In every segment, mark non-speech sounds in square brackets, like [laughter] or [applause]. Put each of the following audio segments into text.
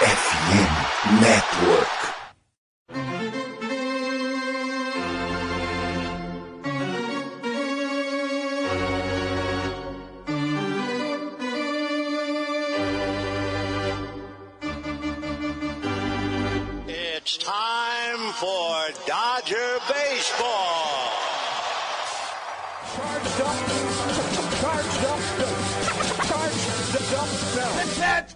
FM Network. It's time for Dodger Baseball. Charged up. Charged up. Charged up. Let's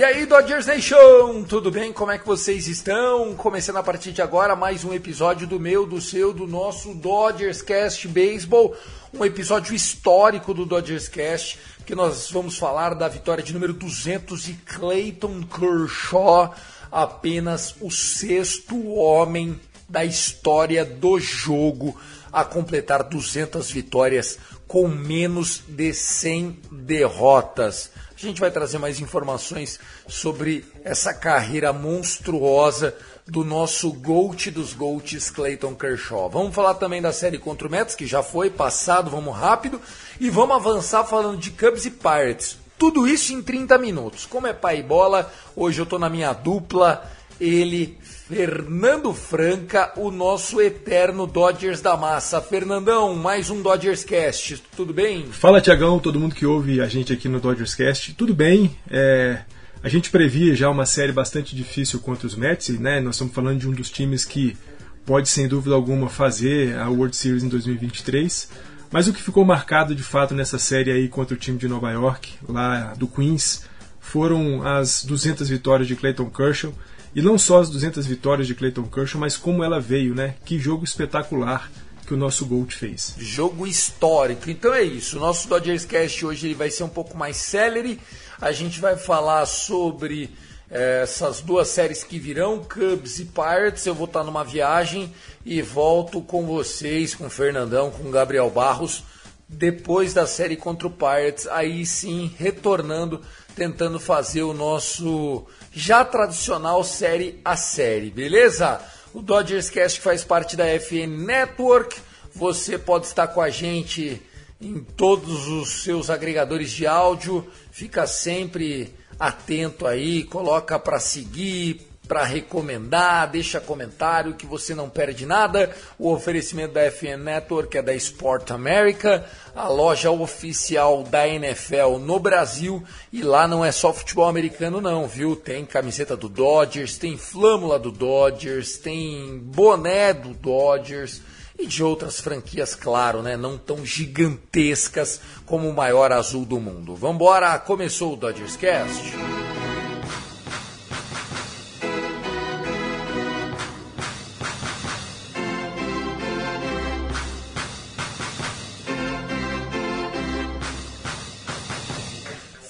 E aí, Dodgers Nation, tudo bem? Como é que vocês estão? Começando a partir de agora mais um episódio do meu, do seu, do nosso Dodgers Cast Baseball, um episódio histórico do Dodgers Cast, que nós vamos falar da vitória de número 200 de Clayton Kershaw, apenas o sexto homem da história do jogo a completar 200 vitórias com menos de 100 derrotas. A gente vai trazer mais informações sobre essa carreira monstruosa do nosso GOAT dos GOATs, Clayton Kershaw. Vamos falar também da série contra o Mets, que já foi passado, vamos rápido. E vamos avançar falando de Cubs e Pirates. Tudo isso em 30 minutos. Como é pai bola, hoje eu estou na minha dupla, ele, Fernando Franca, o nosso eterno Dodgers da massa. Fernandão, mais um Dodgers Cast, tudo bem? Fala Tiagão, todo mundo que ouve a gente aqui no Dodgers Cast, tudo bem? É, a gente previa já uma série bastante difícil contra os Mets, né? Nós estamos falando de um dos times que pode sem dúvida alguma fazer a World Series em 2023. Mas o que ficou marcado de fato nessa série aí contra o time de Nova York, lá do Queens, foram as 200 vitórias de Clayton Kershaw. E não só as 200 vitórias de Clayton Kershaw, mas como ela veio, né? Que jogo espetacular que o nosso Gold fez. Jogo histórico. Então é isso. O nosso Dodgers Cast hoje ele vai ser um pouco mais celery. A gente vai falar sobre eh, essas duas séries que virão, Cubs e Pirates. Eu vou estar numa viagem e volto com vocês, com o Fernandão, com o Gabriel Barros, depois da série contra o Pirates. Aí sim, retornando, tentando fazer o nosso já tradicional série a série, beleza? O Dodgers Cast faz parte da FN Network. Você pode estar com a gente em todos os seus agregadores de áudio. Fica sempre atento aí, coloca para seguir, para recomendar, deixa comentário que você não perde nada. O oferecimento da FN Network é da Sport America, a loja oficial da NFL no Brasil. E lá não é só futebol americano, não, viu? Tem camiseta do Dodgers, tem flâmula do Dodgers, tem boné do Dodgers e de outras franquias, claro, né? Não tão gigantescas como o maior azul do mundo. Vambora, começou o Dodgers Cast.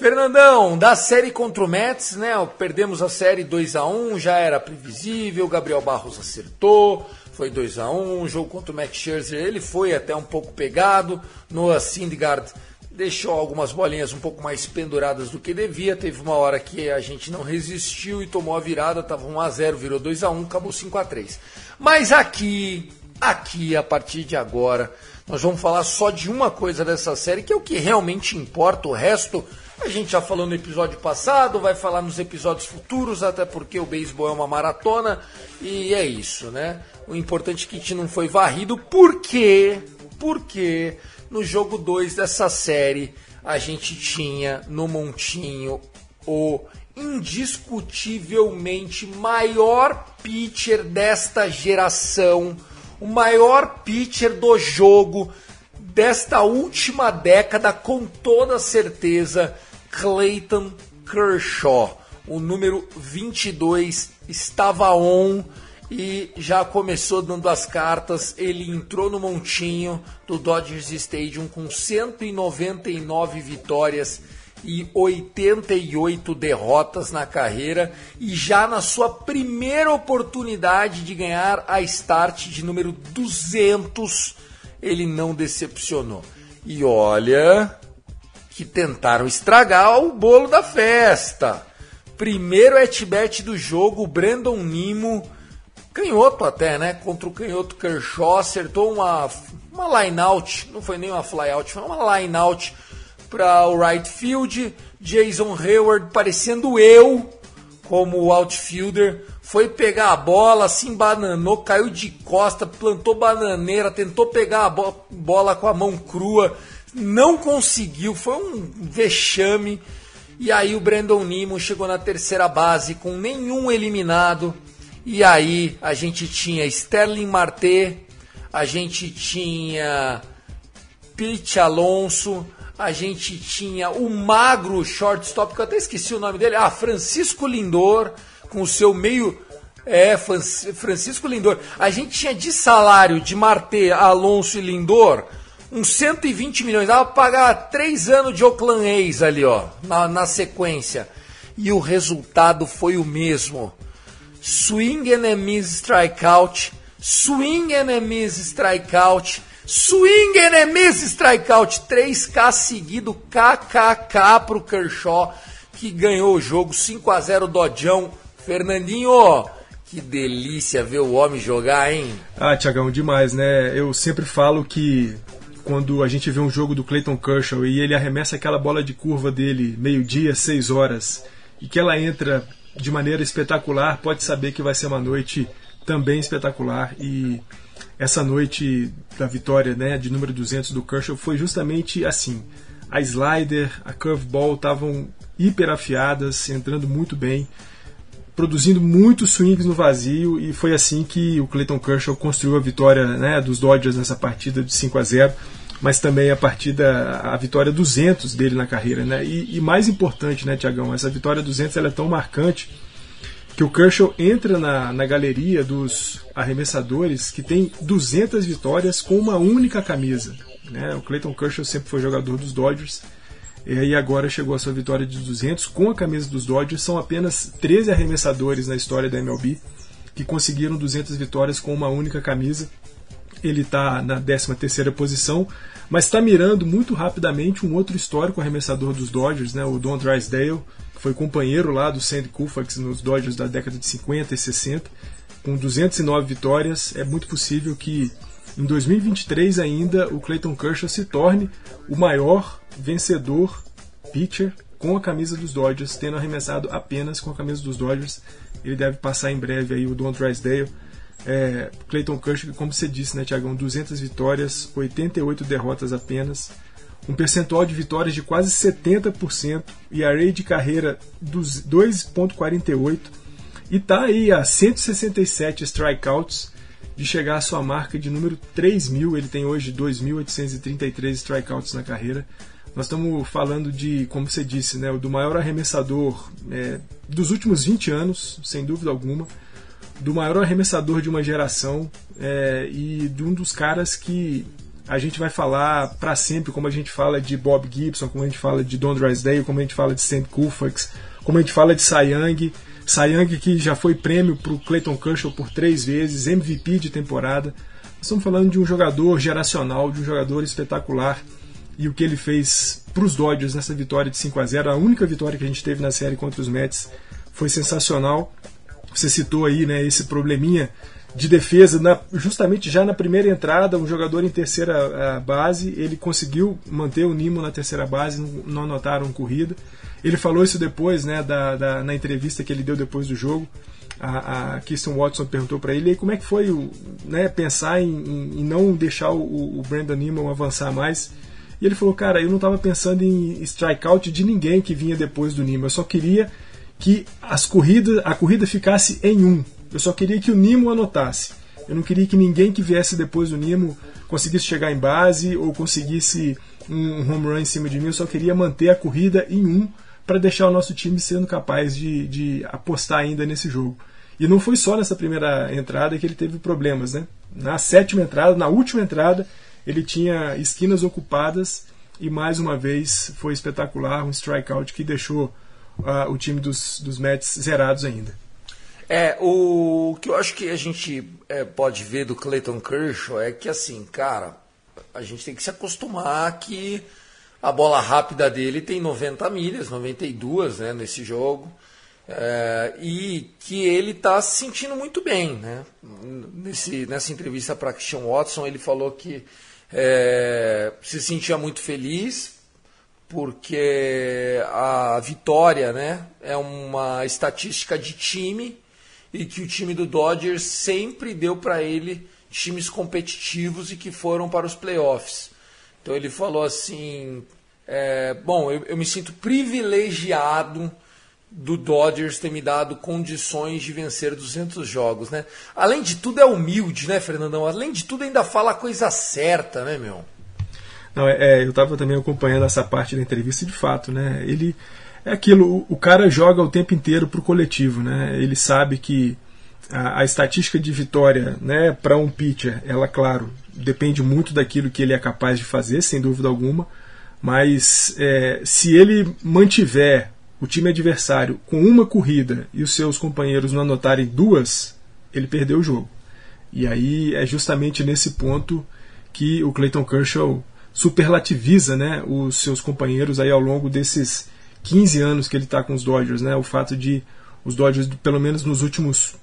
Fernandão, da série contra o Mets, né? Perdemos a série 2 a 1 já era previsível, Gabriel Barros acertou, foi 2 a 1 o jogo contra o Max Scherzer, ele foi até um pouco pegado, Noah Syndergaard deixou algumas bolinhas um pouco mais penduradas do que devia, teve uma hora que a gente não resistiu e tomou a virada, tava 1 a 0, virou 2 a 1, acabou 5 a 3. Mas aqui, aqui a partir de agora, nós vamos falar só de uma coisa dessa série, que é o que realmente importa, o resto a gente já falou no episódio passado, vai falar nos episódios futuros, até porque o beisebol é uma maratona e é isso, né? O importante é que a gente não foi varrido, porque, porque no jogo 2 dessa série a gente tinha no montinho o indiscutivelmente maior pitcher desta geração, o maior pitcher do jogo desta última década, com toda certeza, Clayton Kershaw. O número 22 estava on e já começou dando as cartas. Ele entrou no montinho do Dodgers Stadium com 199 vitórias e 88 derrotas na carreira e já na sua primeira oportunidade de ganhar a start de número 200, ele não decepcionou. E olha que tentaram estragar o bolo da festa. Primeiro at-bat do jogo, Brandon Nimo canhoto até, né? Contra o canhoto Kershaw, acertou uma, uma line-out, não foi nem uma fly-out, foi uma line-out para o right field. Jason Hayward, parecendo eu, como outfielder, foi pegar a bola, se embananou, caiu de costa, plantou bananeira, tentou pegar a bo bola com a mão crua, não conseguiu, foi um vexame. E aí o Brandon Nimo chegou na terceira base com nenhum eliminado e aí a gente tinha Sterling Marte, a gente tinha Pete Alonso, a gente tinha o magro shortstop, que eu até esqueci o nome dele, ah, Francisco Lindor, com o seu meio. É, Francisco Lindor. A gente tinha de salário de Marte, Alonso e Lindor uns 120 milhões. Dava pra pagar três anos de Oakland A's ali, ó, na, na sequência. E o resultado foi o mesmo. Swing and miss strikeout, swing and miss strikeout, swing and miss strikeout, 3K seguido, KKK pro Kershaw, que ganhou o jogo 5 a 0 Dodjão. Fernandinho, que delícia ver o homem jogar, hein? Ah, Tiagão, demais, né? Eu sempre falo que quando a gente vê um jogo do Clayton Kershaw e ele arremessa aquela bola de curva dele meio-dia, 6 horas, e que ela entra de maneira espetacular, pode saber que vai ser uma noite também espetacular e essa noite da vitória, né, de número 200 do Kershaw foi justamente assim. A slider, a curveball estavam hiper afiadas, entrando muito bem, produzindo muitos swings no vazio e foi assim que o Clayton Kershaw construiu a vitória, né, dos Dodgers nessa partida de 5 a 0 mas também a partida, a vitória 200 dele na carreira, né? E, e mais importante, né, Tiagão, essa vitória 200 ela é tão marcante que o Kershaw entra na, na galeria dos arremessadores que tem 200 vitórias com uma única camisa. Né? O Clayton Kershaw sempre foi jogador dos Dodgers e agora chegou a sua vitória de 200 com a camisa dos Dodgers. São apenas 13 arremessadores na história da MLB que conseguiram 200 vitórias com uma única camisa ele está na 13 terceira posição, mas está mirando muito rapidamente um outro histórico arremessador dos Dodgers, né, o Don Drysdale, que foi companheiro lá do Sandy Koufax nos Dodgers da década de 50 e 60, com 209 vitórias. É muito possível que em 2023 ainda o Clayton Kershaw se torne o maior vencedor pitcher com a camisa dos Dodgers, tendo arremessado apenas com a camisa dos Dodgers. Ele deve passar em breve aí o Don Drysdale é, Clayton Kershaw, como você disse, né, Tiagão, 200 vitórias, 88 derrotas apenas, um percentual de vitórias de quase 70% e a rate de carreira dos 2.48 e tá aí a 167 strikeouts de chegar à sua marca de número 3.000. Ele tem hoje 2.833 strikeouts na carreira. Nós estamos falando de, como você disse, né, do maior arremessador é, dos últimos 20 anos, sem dúvida alguma do maior arremessador de uma geração é, e de um dos caras que a gente vai falar para sempre, como a gente fala de Bob Gibson, como a gente fala de Don Drysdale, como a gente fala de Sam Koufax, como a gente fala de Cy Young, Cy Young que já foi prêmio para o Clayton Kershaw por três vezes, MVP de temporada. Estamos falando de um jogador geracional, de um jogador espetacular e o que ele fez para os Dodgers nessa vitória de 5 a 0 a única vitória que a gente teve na série contra os Mets foi sensacional você citou aí né, esse probleminha de defesa, na, justamente já na primeira entrada, um jogador em terceira base, ele conseguiu manter o Nimo na terceira base, não anotaram corrida. Ele falou isso depois, né, da, da na entrevista que ele deu depois do jogo. A, a Kirsten Watson perguntou para ele como é que foi o, né, pensar em, em, em não deixar o, o Brandon Nimo avançar mais. E ele falou, cara, eu não estava pensando em strikeout de ninguém que vinha depois do Nimo, eu só queria que as corridas, a corrida ficasse em um. Eu só queria que o Nimo anotasse. Eu não queria que ninguém que viesse depois do Nimo conseguisse chegar em base ou conseguisse um home run em cima de mim. Eu só queria manter a corrida em um para deixar o nosso time sendo capaz de, de apostar ainda nesse jogo. E não foi só nessa primeira entrada que ele teve problemas, né? Na sétima entrada, na última entrada, ele tinha esquinas ocupadas e mais uma vez foi espetacular, um strikeout que deixou uh, o time dos, dos Mets zerados ainda. É, o que eu acho que a gente é, pode ver do Clayton Kershaw é que, assim, cara, a gente tem que se acostumar que a bola rápida dele tem 90 milhas, 92 né, nesse jogo. É, e que ele está se sentindo muito bem. Né? Nesse, nessa entrevista para Christian Watson, ele falou que é, se sentia muito feliz porque a vitória né, é uma estatística de time e que o time do Dodgers sempre deu para ele times competitivos e que foram para os playoffs. Então ele falou assim: é, bom, eu, eu me sinto privilegiado do Dodgers ter me dado condições de vencer 200 jogos, né? Além de tudo é humilde, né, Fernandão? Além de tudo ainda fala a coisa certa, né, meu? Não, é, é eu estava também acompanhando essa parte da entrevista de fato, né? Ele é aquilo, o, cara joga o tempo inteiro pro coletivo, né? Ele sabe que a, a estatística de vitória, né, para um pitcher, ela, claro, depende muito daquilo que ele é capaz de fazer, sem dúvida alguma. Mas é, se ele mantiver o time adversário com uma corrida e os seus companheiros não anotarem duas, ele perdeu o jogo. E aí é justamente nesse ponto que o Clayton Kershaw superlativiza né, os seus companheiros aí ao longo desses 15 anos que ele está com os Dodgers. Né, o fato de os Dodgers, pelo menos nos últimos,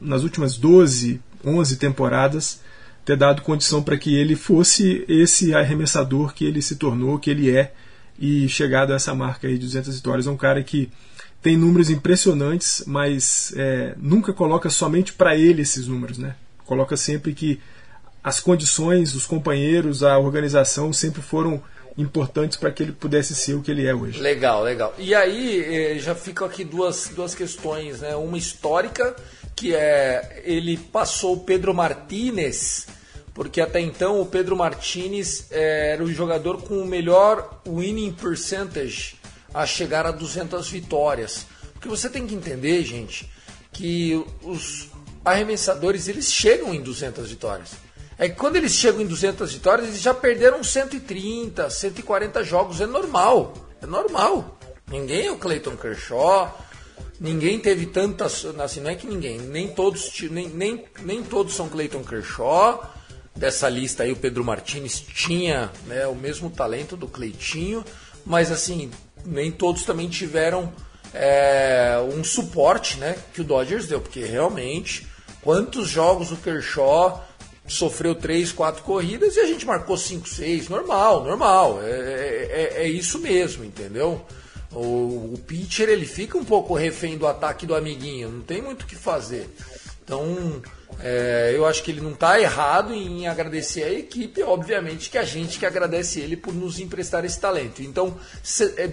nas últimas 12, 11 temporadas, ter dado condição para que ele fosse esse arremessador que ele se tornou, que ele é, e chegado a essa marca aí de 200 vitórias. É um cara que tem números impressionantes, mas é, nunca coloca somente para ele esses números, né? Coloca sempre que as condições, os companheiros, a organização sempre foram importantes para que ele pudesse ser o que ele é hoje. Legal, legal. E aí eh, já ficam aqui duas, duas questões, né? Uma histórica, que é ele passou o Pedro Martinez porque até então o Pedro Martinez eh, era o jogador com o melhor winning percentage a chegar a 200 vitórias. Porque você tem que entender, gente, que os arremessadores eles chegam em 200 vitórias. É que quando eles chegam em 200 vitórias, eles já perderam 130, 140 jogos. É normal, é normal. Ninguém é o Clayton Kershaw, ninguém teve tantas. Assim, não é que ninguém, nem todos, nem, nem, nem todos são Clayton Kershaw dessa lista aí, o Pedro Martinez tinha né, o mesmo talento do Cleitinho, mas assim, nem todos também tiveram é, um suporte né, que o Dodgers deu, porque realmente, quantos jogos o Kershaw sofreu 3, 4 corridas e a gente marcou 5, 6, normal, normal, é, é, é, é isso mesmo, entendeu? O, o pitcher ele fica um pouco refém do ataque do amiguinho, não tem muito o que fazer. Então, é, eu acho que ele não está errado em agradecer a equipe, obviamente que a gente que agradece ele por nos emprestar esse talento. Então,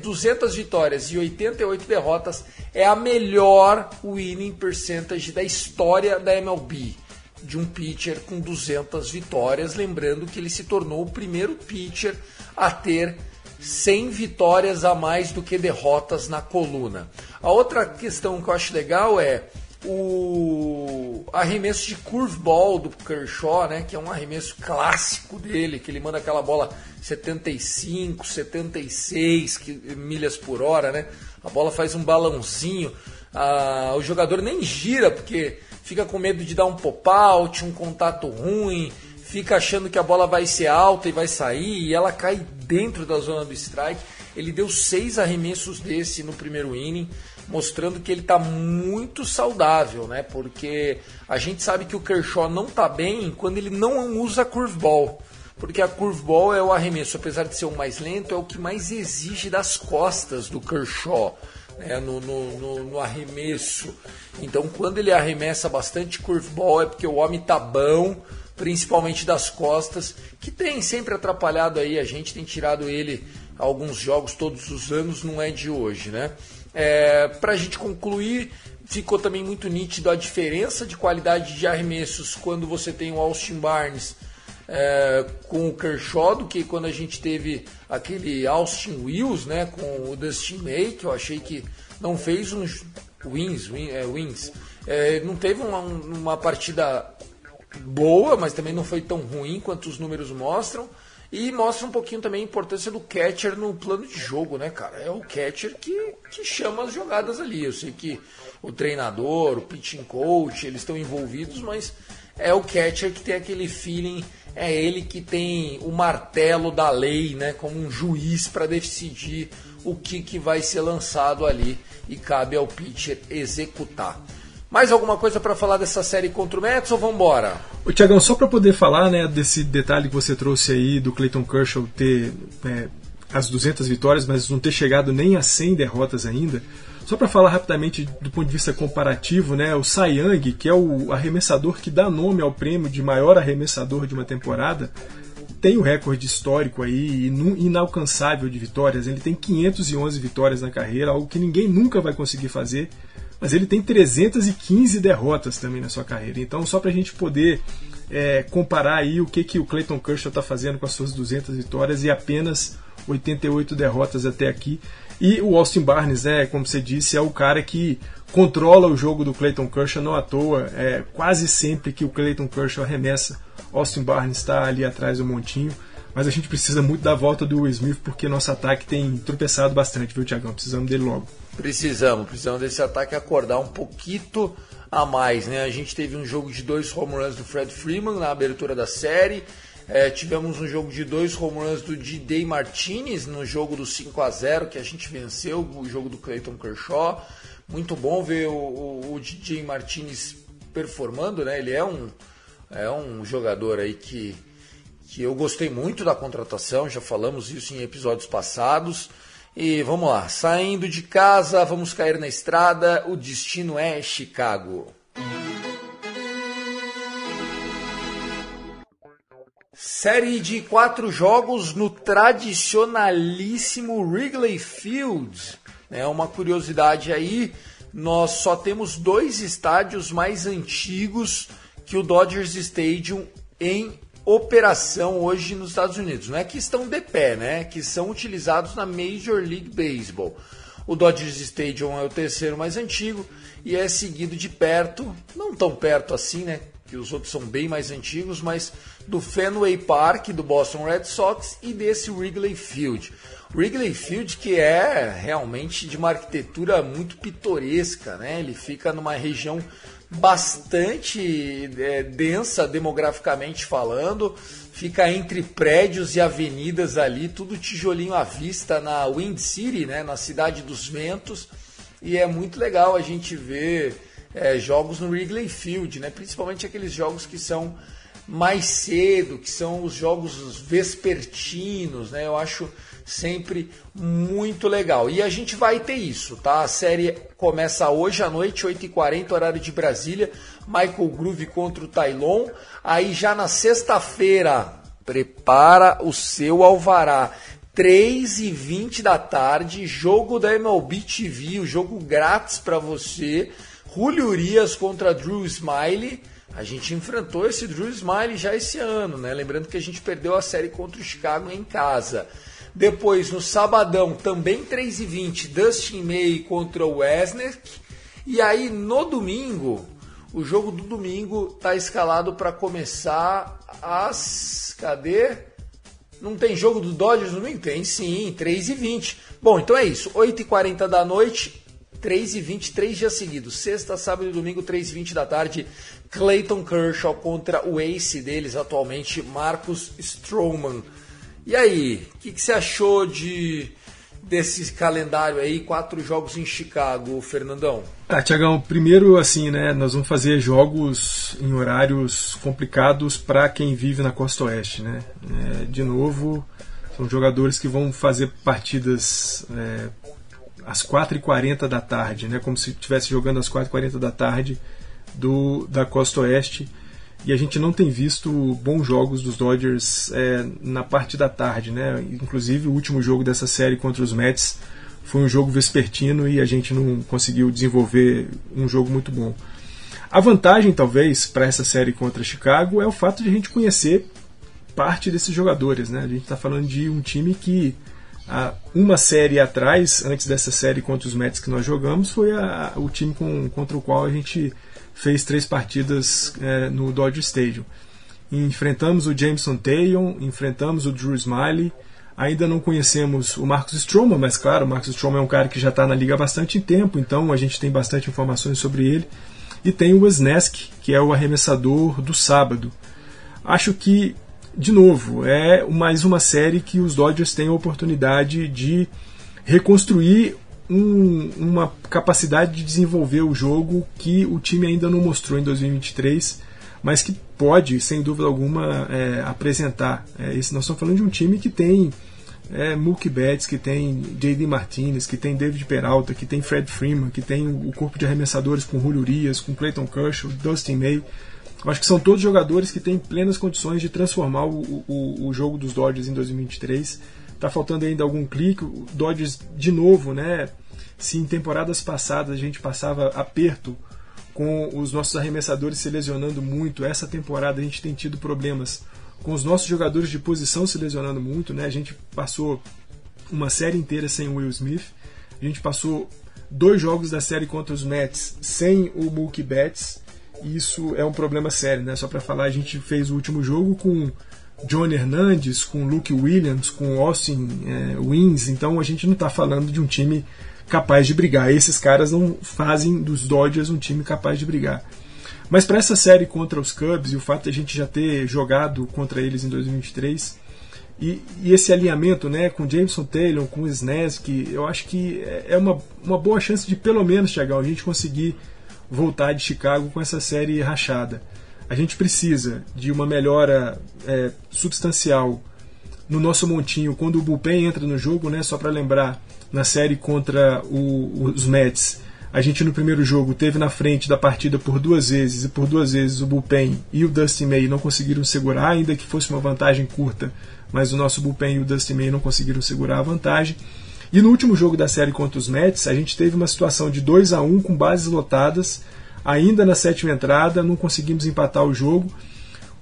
200 é vitórias e 88 derrotas é a melhor winning percentage da história da MLB de um pitcher com 200 vitórias, lembrando que ele se tornou o primeiro pitcher a ter 100 vitórias a mais do que derrotas na coluna. A outra questão que eu acho legal é o arremesso de curveball do Kershaw, né, que é um arremesso clássico dele, que ele manda aquela bola 75, 76 milhas por hora, né? A bola faz um balãozinho, ah, o jogador nem gira porque fica com medo de dar um pop-out, um contato ruim, fica achando que a bola vai ser alta e vai sair e ela cai dentro da zona do strike. Ele deu seis arremessos desse no primeiro inning mostrando que ele está muito saudável, né? Porque a gente sabe que o Kershaw não está bem quando ele não usa curveball. Porque a curveball é o arremesso, apesar de ser o mais lento, é o que mais exige das costas do Kershaw. Né, no, no, no, no, arremesso. Então, quando ele arremessa bastante curveball, é porque o homem tá bom, principalmente das costas, que tem sempre atrapalhado aí. A gente tem tirado ele alguns jogos todos os anos, não é de hoje, né? É, Para a gente concluir, ficou também muito nítido a diferença de qualidade de arremessos quando você tem o Austin Barnes é, com o Kershaw do que quando a gente teve aquele Austin Wills né, com o Dustin May, que eu achei que não fez uns wins, win, é, wins É, não teve uma, uma partida boa, mas também não foi tão ruim quanto os números mostram. E mostra um pouquinho também a importância do catcher no plano de jogo, né, cara? É o catcher que, que chama as jogadas ali. Eu sei que o treinador, o pitching coach, eles estão envolvidos, mas é o catcher que tem aquele feeling, é ele que tem o martelo da lei, né, como um juiz para decidir o que, que vai ser lançado ali e cabe ao pitcher executar. Mais alguma coisa para falar dessa série contra o Mets ou vamos embora? O Tiagão, só para poder falar né, desse detalhe que você trouxe aí do Clayton Kershaw ter é, as 200 vitórias, mas não ter chegado nem a 100 derrotas ainda. Só para falar rapidamente do ponto de vista comparativo, né, o Cy Young, que é o arremessador que dá nome ao prêmio de maior arremessador de uma temporada, tem o recorde histórico aí, inalcançável de vitórias. Ele tem 511 vitórias na carreira, algo que ninguém nunca vai conseguir fazer mas ele tem 315 derrotas também na sua carreira. Então, só para a gente poder é, comparar aí o que, que o Clayton Kershaw está fazendo com as suas 200 vitórias e apenas 88 derrotas até aqui. E o Austin Barnes, né, como você disse, é o cara que controla o jogo do Clayton Kershaw, não à toa. É, quase sempre que o Clayton Kershaw arremessa, Austin Barnes está ali atrás do montinho. Mas a gente precisa muito da volta do Will Smith porque nosso ataque tem tropeçado bastante, viu, Tiagão? Precisamos dele logo. Precisamos, precisamos desse ataque acordar um pouquinho a mais, né? A gente teve um jogo de dois home runs do Fred Freeman na abertura da série. É, tivemos um jogo de dois home runs do D.Day Martinez no jogo do 5 a 0 que a gente venceu, o jogo do Clayton Kershaw. Muito bom ver o, o, o DJ Martinez performando, né? Ele é um, é um jogador aí que, que eu gostei muito da contratação, já falamos isso em episódios passados. E vamos lá, saindo de casa, vamos cair na estrada, o destino é Chicago. Série de quatro jogos no tradicionalíssimo Wrigley Field. É uma curiosidade aí, nós só temos dois estádios mais antigos que o Dodgers Stadium em operação hoje nos Estados Unidos. Não é que estão de pé, né? Que são utilizados na Major League Baseball. O Dodgers Stadium é o terceiro mais antigo e é seguido de perto, não tão perto assim, né? Que os outros são bem mais antigos, mas do Fenway Park do Boston Red Sox e desse Wrigley Field. Wrigley Field que é realmente de uma arquitetura muito pitoresca, né? Ele fica numa região bastante é, densa demograficamente falando, fica entre prédios e avenidas ali, tudo tijolinho à vista na Wind City, né, na cidade dos ventos, e é muito legal a gente ver é, jogos no Wrigley Field, né, principalmente aqueles jogos que são mais cedo, que são os jogos vespertinos, né, eu acho sempre muito legal. E a gente vai ter isso, tá? A série começa hoje à noite, 8h40, horário de Brasília. Michael Groove contra o Tailon. Aí já na sexta-feira, prepara o seu alvará. 3 e 20 da tarde, jogo da MLB TV, o jogo grátis para você. Julio Urias contra Drew Smiley. A gente enfrentou esse Drew Smiley já esse ano, né? Lembrando que a gente perdeu a série contra o Chicago em casa. Depois, no sabadão, também 3h20, Dustin May contra o Wesner. E aí, no domingo, o jogo do domingo está escalado para começar às. Cadê? Não tem jogo do Dodgers no domingo? Tem sim, 3h20. Bom, então é isso. 8h40 da noite, 3h20, três dias seguidos. Sexta, sábado e domingo, 3h20 da tarde. Clayton Kershaw contra o ace deles atualmente, Marcus Stroman. E aí, o que, que, você achou de desse calendário aí, quatro jogos em Chicago, Fernandão? Ah, Tiagão, primeiro assim, né, nós vamos fazer jogos em horários complicados para quem vive na costa oeste, né? É, de novo, são jogadores que vão fazer partidas é, às 4h40 da tarde, né? Como se estivesse jogando às 4h40 da tarde do, da costa oeste e a gente não tem visto bons jogos dos Dodgers é, na parte da tarde, né? Inclusive o último jogo dessa série contra os Mets foi um jogo vespertino e a gente não conseguiu desenvolver um jogo muito bom. A vantagem, talvez, para essa série contra Chicago é o fato de a gente conhecer parte desses jogadores, né? A gente está falando de um time que uma série atrás, antes dessa série contra os Mets que nós jogamos, foi a, o time com, contra o qual a gente fez três partidas é, no Dodger Stadium. Enfrentamos o Jameson Taylor, enfrentamos o Drew Smiley. Ainda não conhecemos o Marcus Stroman, mas claro, o Marcus Stroman é um cara que já está na liga há bastante tempo, então a gente tem bastante informações sobre ele. E tem o Wesnesk, que é o arremessador do sábado. Acho que, de novo, é mais uma série que os Dodgers têm a oportunidade de reconstruir um, uma capacidade de desenvolver o jogo que o time ainda não mostrou em 2023, mas que pode, sem dúvida alguma, é, apresentar. É, esse, nós estamos falando de um time que tem é, Mookie Betts, que tem J.D. Martinez, que tem David Peralta, que tem Fred Freeman, que tem o corpo de arremessadores com Julio Urias, com Clayton Kershaw, Dustin May. Acho que são todos jogadores que têm plenas condições de transformar o, o, o jogo dos Dodgers em 2023. Está faltando ainda algum clique. O Dodgers, de novo, né? Se em temporadas passadas a gente passava aperto com os nossos arremessadores se lesionando muito, essa temporada a gente tem tido problemas com os nossos jogadores de posição se lesionando muito, né? A gente passou uma série inteira sem o Will Smith, a gente passou dois jogos da série contra os Mets sem o Mookie Betts, e isso é um problema sério, né? Só para falar, a gente fez o último jogo com John Hernandes, com Luke Williams, com Austin é, Wins, então a gente não está falando de um time capaz de brigar. Esses caras não fazem dos Dodgers um time capaz de brigar. Mas para essa série contra os Cubs e o fato de a gente já ter jogado contra eles em 2023 e, e esse alinhamento né, com Jameson Taylor, com o Snesk, eu acho que é uma, uma boa chance de pelo menos, chegar a gente conseguir voltar de Chicago com essa série rachada. A gente precisa de uma melhora é, substancial no nosso montinho quando o bullpen entra no jogo, né? Só para lembrar, na série contra o, os Mets, a gente no primeiro jogo teve na frente da partida por duas vezes e por duas vezes o bullpen e o Dustin May não conseguiram segurar, ainda que fosse uma vantagem curta, mas o nosso bullpen e o Dustin May não conseguiram segurar a vantagem. E no último jogo da série contra os Mets, a gente teve uma situação de 2 a 1 com bases lotadas ainda na sétima entrada, não conseguimos empatar o jogo.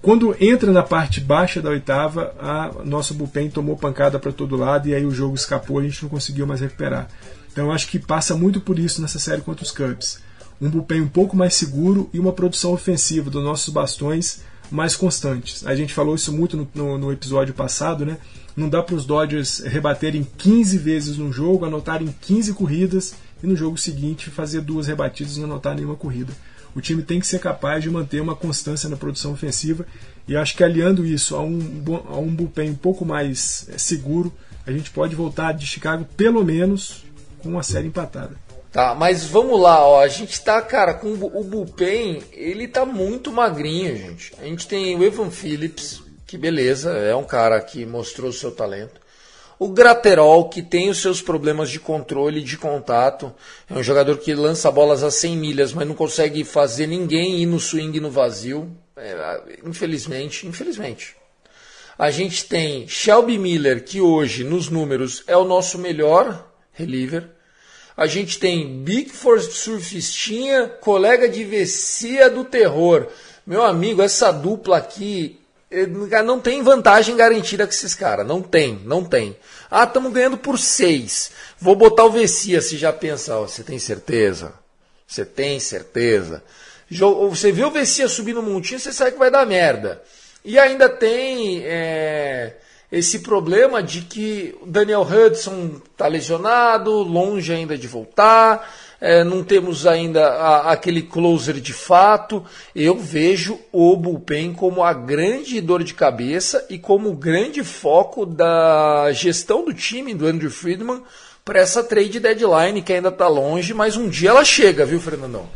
Quando entra na parte baixa da oitava, a nosso bullpen tomou pancada para todo lado e aí o jogo escapou, a gente não conseguiu mais recuperar. Então acho que passa muito por isso nessa série contra os Cubs. Um bullpen um pouco mais seguro e uma produção ofensiva dos nossos bastões mais constantes. A gente falou isso muito no, no, no episódio passado, né? Não dá para os Dodgers rebaterem 15 vezes no jogo, anotarem 15 corridas e no jogo seguinte fazer duas rebatidas e não anotar nenhuma corrida. O time tem que ser capaz de manter uma constância na produção ofensiva e acho que aliando isso a um, a um bullpen um pouco mais é, seguro, a gente pode voltar de Chicago pelo menos com uma série empatada. Tá, mas vamos lá, ó. A gente tá, cara, com o bullpen, ele tá muito magrinho, gente. A gente tem o Evan Phillips, que beleza, é um cara que mostrou o seu talento. O Graterol, que tem os seus problemas de controle de contato, é um jogador que lança bolas a 100 milhas, mas não consegue fazer ninguém ir no swing no vazio. É, infelizmente, infelizmente. A gente tem Shelby Miller, que hoje, nos números, é o nosso melhor reliever. A gente tem Big Force Surfistinha, colega de Vecia do Terror. Meu amigo, essa dupla aqui não tem vantagem garantida com esses caras. Não tem, não tem. Ah, estamos ganhando por seis. Vou botar o Vessia se já pensa. você tem certeza? Você tem certeza? Você viu o Vessia subir no montinho, você sabe que vai dar merda. E ainda tem é, esse problema de que o Daniel Hudson está lesionado, longe ainda de voltar é, não temos ainda a, aquele closer de fato. Eu vejo o bullpen como a grande dor de cabeça e como o grande foco da gestão do time do Andrew Friedman para essa trade deadline que ainda está longe, mas um dia ela chega, viu, Fernandão?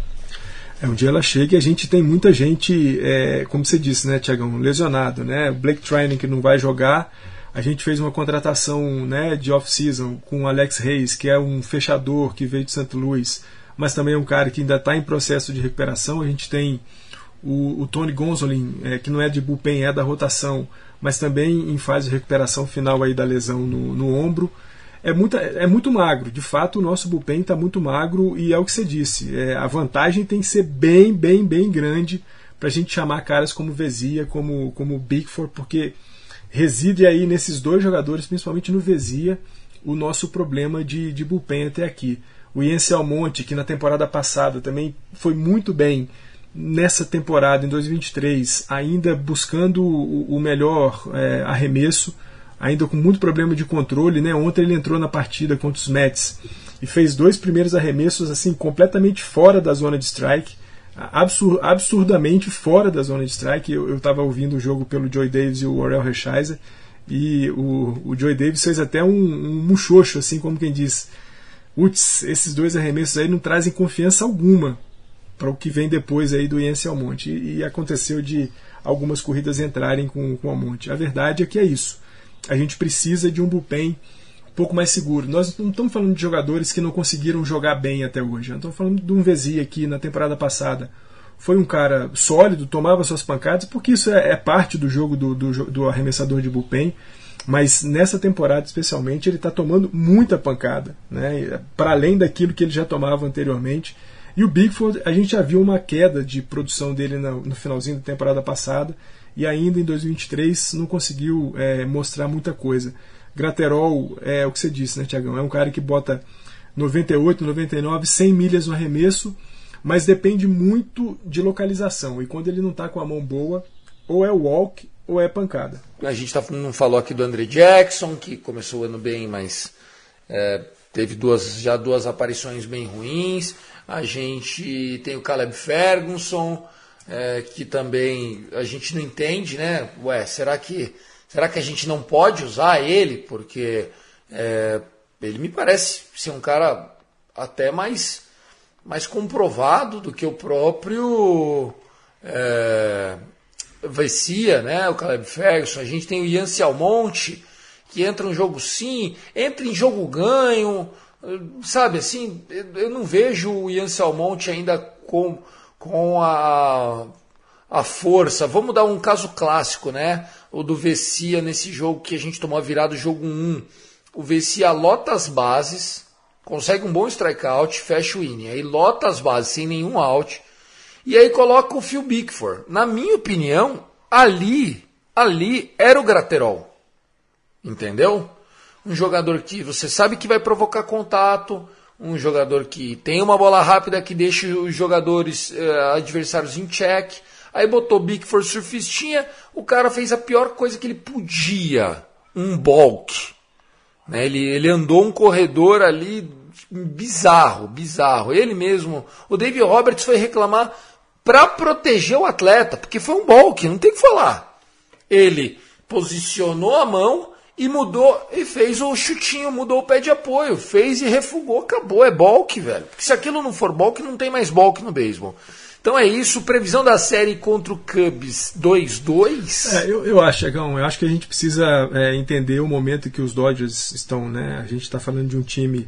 É, um dia ela chega e a gente tem muita gente, é, como você disse, né, Tiagão, lesionado, né? Blake Trinan que não vai jogar. A gente fez uma contratação né, de off-season com o Alex Reis, que é um fechador que veio de St. Louis, mas também é um cara que ainda está em processo de recuperação. A gente tem o, o Tony Gonzolin, é, que não é de bullpen, é da rotação, mas também em fase de recuperação final aí da lesão no, no ombro. É, muita, é muito magro, de fato o nosso bullpen está muito magro e é o que você disse. É, a vantagem tem que ser bem, bem, bem grande para a gente chamar caras como Vezia, como, como Bigford, porque reside aí nesses dois jogadores, principalmente no Vezia, o nosso problema de, de bullpen até aqui. O Ian Almonte, que na temporada passada também foi muito bem nessa temporada, em 2023, ainda buscando o, o melhor é, arremesso, ainda com muito problema de controle. Né? Ontem ele entrou na partida contra os Mets e fez dois primeiros arremessos assim completamente fora da zona de strike, absur absurdamente fora da zona de strike. Eu estava ouvindo o jogo pelo Joy Davis e o Orel Hershiser e o, o Joy Davis fez até um, um muxoxo, assim como quem diz, Uts, esses dois arremessos aí não trazem confiança alguma para o que vem depois aí do Iense Almonte. E, e aconteceu de algumas corridas entrarem com, com o Almonte. A verdade é que é isso. A gente precisa de um bullpen um pouco mais seguro. Nós não estamos falando de jogadores que não conseguiram jogar bem até hoje. Nós estamos falando de um Vezi aqui na temporada passada. Foi um cara sólido, tomava suas pancadas, porque isso é, é parte do jogo do, do, do arremessador de bullpen mas nessa temporada especialmente ele está tomando muita pancada, né? para além daquilo que ele já tomava anteriormente. E o Bigford, a gente já viu uma queda de produção dele no, no finalzinho da temporada passada e ainda em 2023 não conseguiu é, mostrar muita coisa. Graterol é o que você disse, né, Tiagão? É um cara que bota 98, 99, 100 milhas no arremesso, mas depende muito de localização. E quando ele não está com a mão boa, ou é walk ou é pancada. A gente tá, não falou aqui do André Jackson, que começou o ano bem, mas é, teve duas, já duas aparições bem ruins. A gente tem o Caleb Ferguson, é, que também a gente não entende, né? Ué, será que, será que a gente não pode usar ele? Porque é, ele me parece ser um cara até mais, mais comprovado do que o próprio. É, Vecia, né, o Caleb Ferguson, a gente tem o Ian Almonte, que entra no jogo sim, entra em jogo ganho, sabe assim, eu não vejo o Ian Almonte ainda com, com a, a força. Vamos dar um caso clássico, né, o do Vecia nesse jogo que a gente tomou a virada, jogo 1. O Vecia lota as bases, consegue um bom strikeout, fecha o inning, aí lota as bases sem nenhum out, e aí coloca o Phil Bickford. Na minha opinião, ali, ali era o Graterol. Entendeu? Um jogador que você sabe que vai provocar contato, um jogador que tem uma bola rápida que deixa os jogadores eh, adversários em check. Aí botou Bickford surfistinha, o cara fez a pior coisa que ele podia, um bulk. Né? Ele, ele andou um corredor ali bizarro, bizarro. Ele mesmo, o David Roberts foi reclamar para proteger o atleta, porque foi um balk, não tem o que falar. Ele posicionou a mão e mudou e fez o chutinho, mudou o pé de apoio, fez e refugou, acabou, é balk, velho. Porque se aquilo não for balk, não tem mais balk no beisebol. Então é isso, previsão da série contra o Cubs 2-2. É, eu, eu acho, Chegão, eu acho que a gente precisa é, entender o momento que os Dodgers estão, né? A gente está falando de um time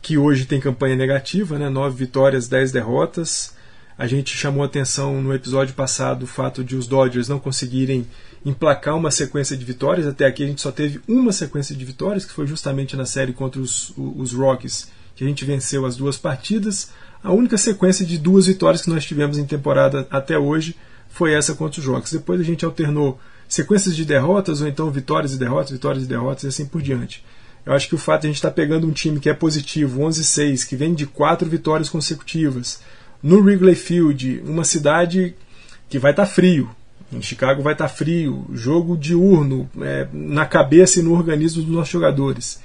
que hoje tem campanha negativa, né? Nove vitórias, dez derrotas. A gente chamou atenção no episódio passado o fato de os Dodgers não conseguirem emplacar uma sequência de vitórias. Até aqui a gente só teve uma sequência de vitórias, que foi justamente na série contra os, os Rockies, que a gente venceu as duas partidas. A única sequência de duas vitórias que nós tivemos em temporada até hoje foi essa contra os Rockies. Depois a gente alternou sequências de derrotas, ou então vitórias e derrotas, vitórias e derrotas, e assim por diante. Eu acho que o fato de a gente estar pegando um time que é positivo, 11-6, que vem de quatro vitórias consecutivas, no Wrigley Field, uma cidade que vai estar tá frio. Em Chicago vai estar tá frio, jogo diurno é, na cabeça e no organismo dos nossos jogadores.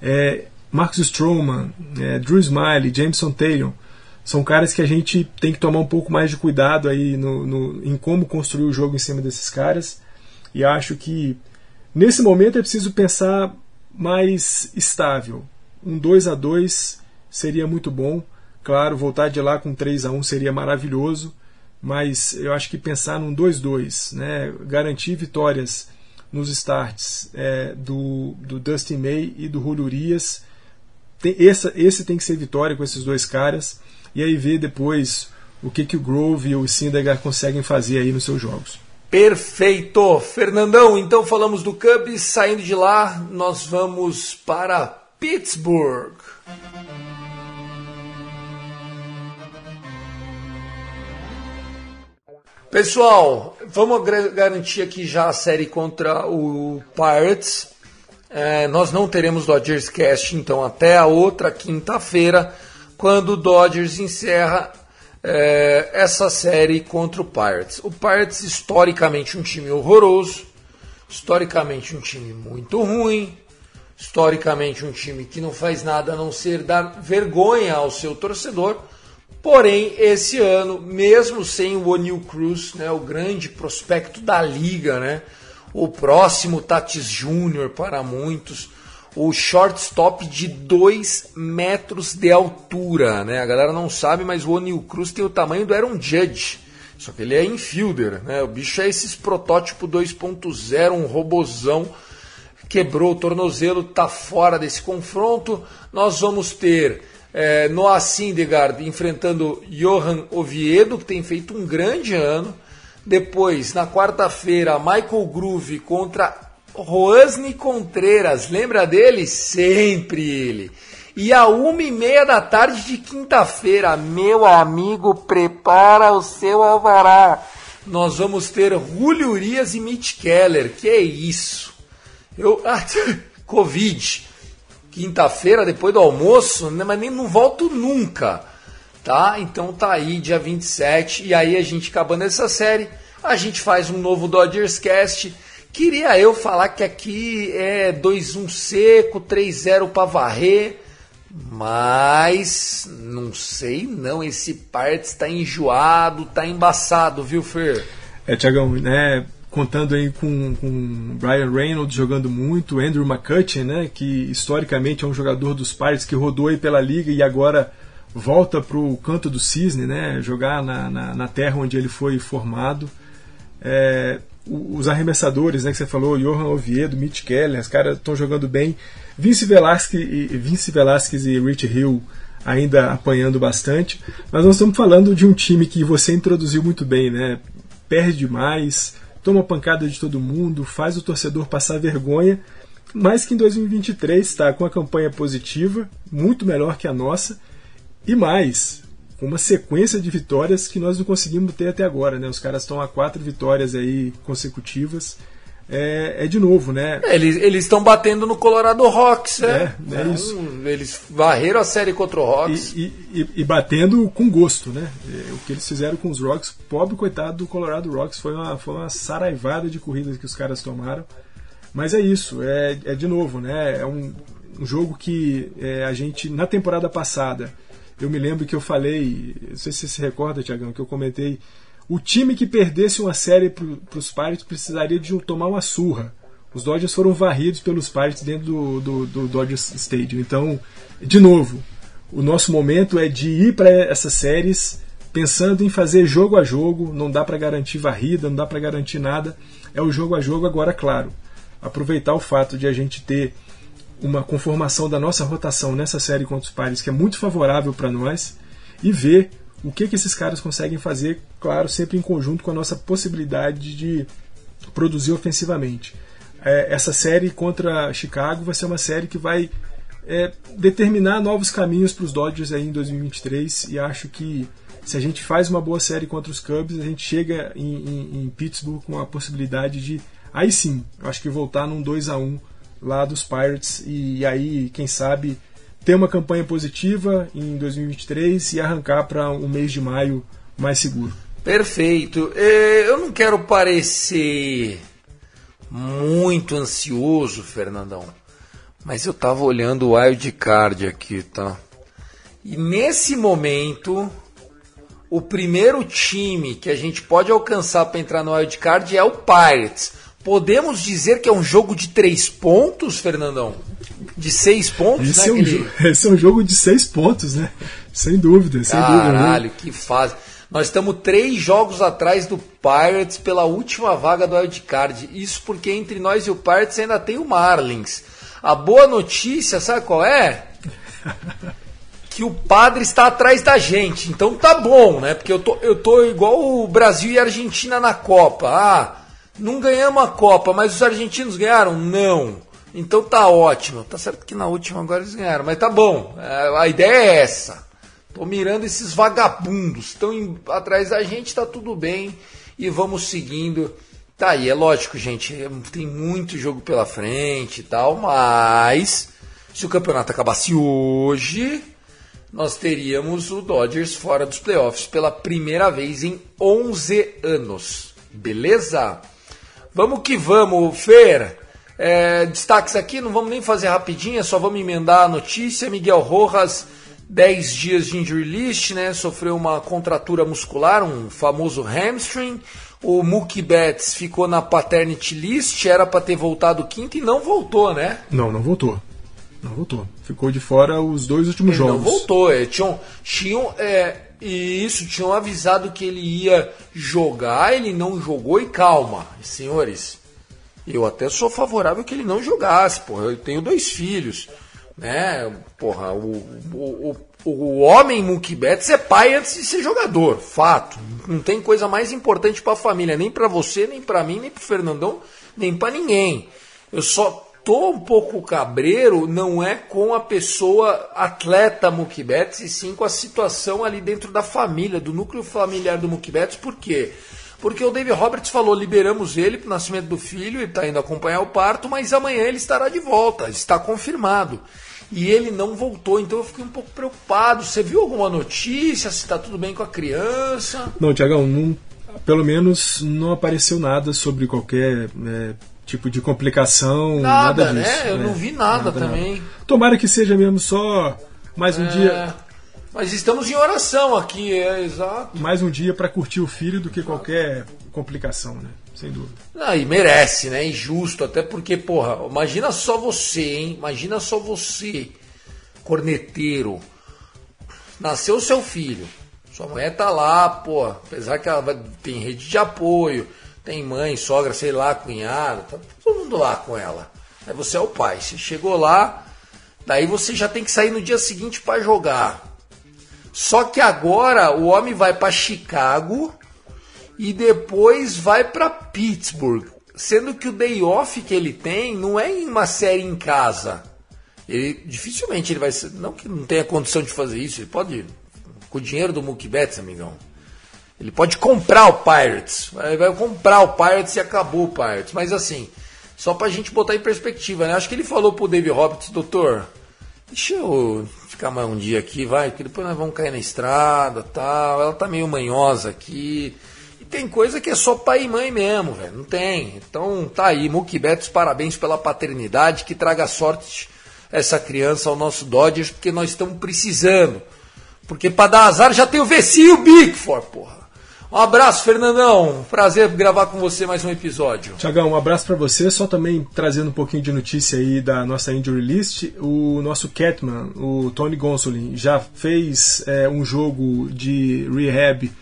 É, Marcus Stroman, é, Drew Smiley, Jameson Taylor são caras que a gente tem que tomar um pouco mais de cuidado aí no, no, em como construir o jogo em cima desses caras. E acho que nesse momento é preciso pensar mais estável. Um 2 a 2 seria muito bom. Claro, voltar de lá com 3 a 1 seria maravilhoso, mas eu acho que pensar num 2-2, né, garantir vitórias nos starts é, do, do Dustin May e do Julio Urias, tem, essa, esse tem que ser vitória com esses dois caras, e aí ver depois o que, que o Grove e o Syndergaard conseguem fazer aí nos seus jogos. Perfeito! Fernandão, então falamos do Cubs, saindo de lá, nós vamos para Pittsburgh. Pessoal, vamos garantir aqui já a série contra o Pirates. É, nós não teremos Dodgers Cast, então, até a outra quinta-feira, quando o Dodgers encerra é, essa série contra o Pirates. O Pirates, historicamente, um time horroroso, historicamente, um time muito ruim, historicamente, um time que não faz nada a não ser dar vergonha ao seu torcedor. Porém, esse ano, mesmo sem o O'Neill Cruz, né, o grande prospecto da liga, né, o próximo Tatis Júnior para muitos, o shortstop de 2 metros de altura, né? A galera não sabe, mas o O'Neal Cruz tem o tamanho do Aaron Judge. Só que ele é infielder, né? O bicho é esses protótipo 2.0, um robozão. Quebrou o tornozelo, tá fora desse confronto. Nós vamos ter é, Noah Syndergaard enfrentando Johan Oviedo, que tem feito um grande ano. Depois, na quarta-feira, Michael Groove contra Roasne Contreras, lembra dele? Sempre ele. E a uma e meia da tarde de quinta-feira, meu amigo, prepara o seu alvará. Nós vamos ter Julio Urias e Mitch Keller. Que é isso? Eu. [laughs] Ah, Covid. Quinta-feira, depois do almoço, né, mas nem não volto nunca. Tá? Então tá aí, dia 27. E aí a gente acabando essa série, a gente faz um novo Dodgers Cast Queria eu falar que aqui é 2-1 seco, 3-0 para varrer, mas não sei não, esse parte está enjoado, está embaçado, viu, Fer? É, Tiagão, né, contando aí com, com Brian Reynolds jogando muito, Andrew McCutcheon, né, que historicamente é um jogador dos Pirates que rodou aí pela liga e agora volta para o canto do cisne, né, jogar na, na, na terra onde ele foi formado. É, os arremessadores, né, que você falou, Johan Oviedo, Mitch Keller, os caras estão jogando bem. Vince Velasquez, e, Vince Velasquez e Rich Hill ainda apanhando bastante. Mas nós estamos falando de um time que você introduziu muito bem, né? Perde demais, toma pancada de todo mundo, faz o torcedor passar vergonha, mas que em 2023 está com a campanha positiva, muito melhor que a nossa, e mais, com uma sequência de vitórias que nós não conseguimos ter até agora, né? Os caras estão a quatro vitórias aí consecutivas. É, é de novo, né? É, eles estão batendo no Colorado Rocks, né? É, é isso. Eles varreram a série contra o Rocks. E, e, e, batendo com gosto, né? É, o que eles fizeram com os Rocks, pobre coitado do Colorado Rocks, foi uma, foi uma saraivada de corridas que os caras tomaram. Mas é isso, é, é de novo, né? É um, um jogo que é, a gente, na temporada passada, eu me lembro que eu falei, não sei se você se recorda, Tiagão, que eu comentei, o time que perdesse uma série para os Pirates precisaria de tomar uma surra. Os Dodgers foram varridos pelos Pirates dentro do, do, do Dodgers Stadium. Então, de novo, o nosso momento é de ir para essas séries pensando em fazer jogo a jogo. Não dá para garantir varrida, não dá para garantir nada. É o jogo a jogo agora, claro. Aproveitar o fato de a gente ter uma conformação da nossa rotação nessa série contra os pares que é muito favorável para nós e ver o que, que esses caras conseguem fazer, claro, sempre em conjunto com a nossa possibilidade de produzir ofensivamente. É, essa série contra Chicago vai ser uma série que vai é, determinar novos caminhos para os Dodgers aí em 2023 e acho que se a gente faz uma boa série contra os Cubs, a gente chega em, em, em Pittsburgh com a possibilidade de, aí sim, acho que voltar num 2 a 1 lá dos Pirates e aí, quem sabe, ter uma campanha positiva em 2023 e arrancar para um mês de maio mais seguro. Perfeito. É, eu não quero parecer muito ansioso, Fernandão, mas eu tava olhando o wild card aqui, tá? E nesse momento, o primeiro time que a gente pode alcançar para entrar no wild card é o Pirates. Podemos dizer que é um jogo de três pontos, Fernandão? De seis pontos, esse né? É um jogo, [laughs] esse é um jogo de seis pontos, né? Sem dúvida, sem Caralho, dúvida. Caralho, que fase. Nós estamos três jogos atrás do Pirates pela última vaga do wildcard. Isso porque entre nós e o Pirates ainda tem o Marlins. A boa notícia, sabe qual é? [laughs] que o padre está atrás da gente. Então tá bom, né? Porque eu tô, eu tô igual o Brasil e a Argentina na Copa. Ah, não ganhamos a Copa, mas os argentinos ganharam? Não. Então tá ótimo. Tá certo que na última agora eles ganharam, mas tá bom. É, a ideia é essa. Tô mirando esses vagabundos. Estão atrás da gente, tá tudo bem. E vamos seguindo. Tá aí, é lógico, gente. Tem muito jogo pela frente e tal, mas se o campeonato acabasse hoje, nós teríamos o Dodgers fora dos playoffs pela primeira vez em 11 anos. Beleza? Vamos que vamos, Fer. É, destaques aqui, não vamos nem fazer rapidinho, só vamos emendar a notícia. Miguel Rojas, 10 dias de injury list, né? Sofreu uma contratura muscular, um famoso hamstring. O Mookie Betts ficou na paternity list, era para ter voltado quinto e não voltou, né? Não, não voltou. Não voltou. Ficou de fora os dois últimos ele jogos. Não voltou. É, tinham, tinham, é, isso, tinham avisado que ele ia jogar, ele não jogou e calma, senhores. Eu até sou favorável que ele não jogasse, porra. Eu tenho dois filhos, né? Porra, o, o, o, o homem Mookie Betts é pai antes de ser jogador, fato. Não tem coisa mais importante para a família, nem para você, nem para mim, nem para Fernandão, nem para ninguém. Eu só tô um pouco cabreiro, não é com a pessoa atleta Mookie Betts, e sim com a situação ali dentro da família, do núcleo familiar do Mookie Betts, por quê? Porque o David Roberts falou, liberamos ele para o nascimento do filho, ele está indo acompanhar o parto, mas amanhã ele estará de volta, está confirmado. E ele não voltou, então eu fiquei um pouco preocupado. Você viu alguma notícia, se está tudo bem com a criança? Não, Tiagão, pelo menos não apareceu nada sobre qualquer é, tipo de complicação, nada, nada disso. né? Eu é, não vi nada, nada também. Nada. Tomara que seja mesmo só mais um é... dia mas estamos em oração aqui, é exato. Mais um dia para curtir o filho do que qualquer complicação, né? Sem dúvida. Não, e merece, né? Injusto, até porque, porra, imagina só você, hein? Imagina só você, corneteiro. Nasceu seu filho. Sua mulher tá lá, pô, apesar que ela tem rede de apoio, tem mãe, sogra, sei lá, cunhada, tá todo mundo lá com ela. Aí você é o pai. Você chegou lá, daí você já tem que sair no dia seguinte para jogar. Só que agora o homem vai para Chicago e depois vai para Pittsburgh, sendo que o day off que ele tem não é em uma série em casa. Ele dificilmente ele vai ser, não que não tenha condição de fazer isso, ele pode com o dinheiro do Mookie Betts, amigão. Ele pode comprar o Pirates, vai, vai comprar o Pirates e acabou o Pirates. Mas assim, só pra gente botar em perspectiva, né? Acho que ele falou pro David Roberts, doutor, deixa eu ficar mais um dia aqui, vai, porque depois nós vamos cair na estrada tal. Ela tá meio manhosa aqui. E tem coisa que é só pai e mãe mesmo, velho. Não tem. Então tá aí, Mookie parabéns pela paternidade, que traga sorte essa criança ao nosso Dodgers, porque nós estamos precisando. Porque para dar azar já tem o Vessi e o Bigford, porra. Um abraço, Fernandão. Prazer gravar com você mais um episódio. Tiagão, um abraço para você. Só também trazendo um pouquinho de notícia aí da nossa injury list. O nosso Catman, o Tony Gonsolin, já fez é, um jogo de rehab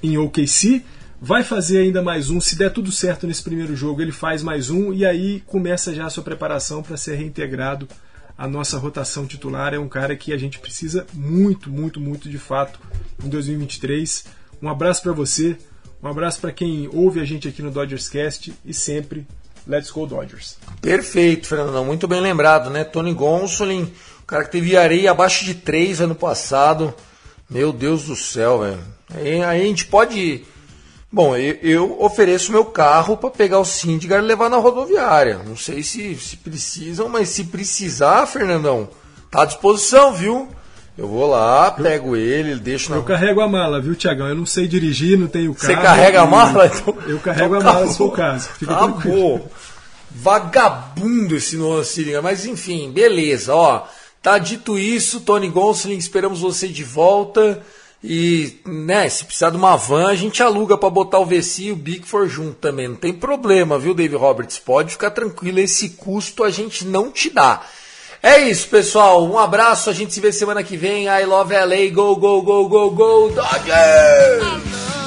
em OKC. Vai fazer ainda mais um. Se der tudo certo nesse primeiro jogo, ele faz mais um e aí começa já a sua preparação para ser reintegrado à nossa rotação titular. É um cara que a gente precisa muito, muito, muito de fato em 2023 um abraço para você, um abraço para quem ouve a gente aqui no Dodgers Cast e sempre Let's Go Dodgers. Perfeito, Fernando, muito bem lembrado, né? Tony Gonsolin, o cara que teve areia abaixo de 3 ano passado. Meu Deus do céu, velho. Aí, a gente pode. Bom, eu, ofereço meu carro para pegar o Syndigar e levar na rodoviária. Não sei se, se precisam, mas se precisar, Fernandão, tá à disposição, viu? Eu vou lá, pego ele, deixo na. Eu carrego a mala, viu, Tiagão? Eu não sei dirigir, não tenho carro. Você carrega a mala? Então... Eu carrego então, a mala se for o caso. Fica tranquilo. Vagabundo esse Noah Siriga. Mas enfim, beleza, ó. Tá dito isso, Tony Gonsolin, esperamos você de volta. E, né, se precisar de uma van, a gente aluga para botar o VC e o Big for junto também. Não tem problema, viu, Dave Roberts? Pode ficar tranquilo, esse custo a gente não te dá. É isso, pessoal. Um abraço. A gente se vê semana que vem. I love LA. Go, go, go, go, go, Dodgers!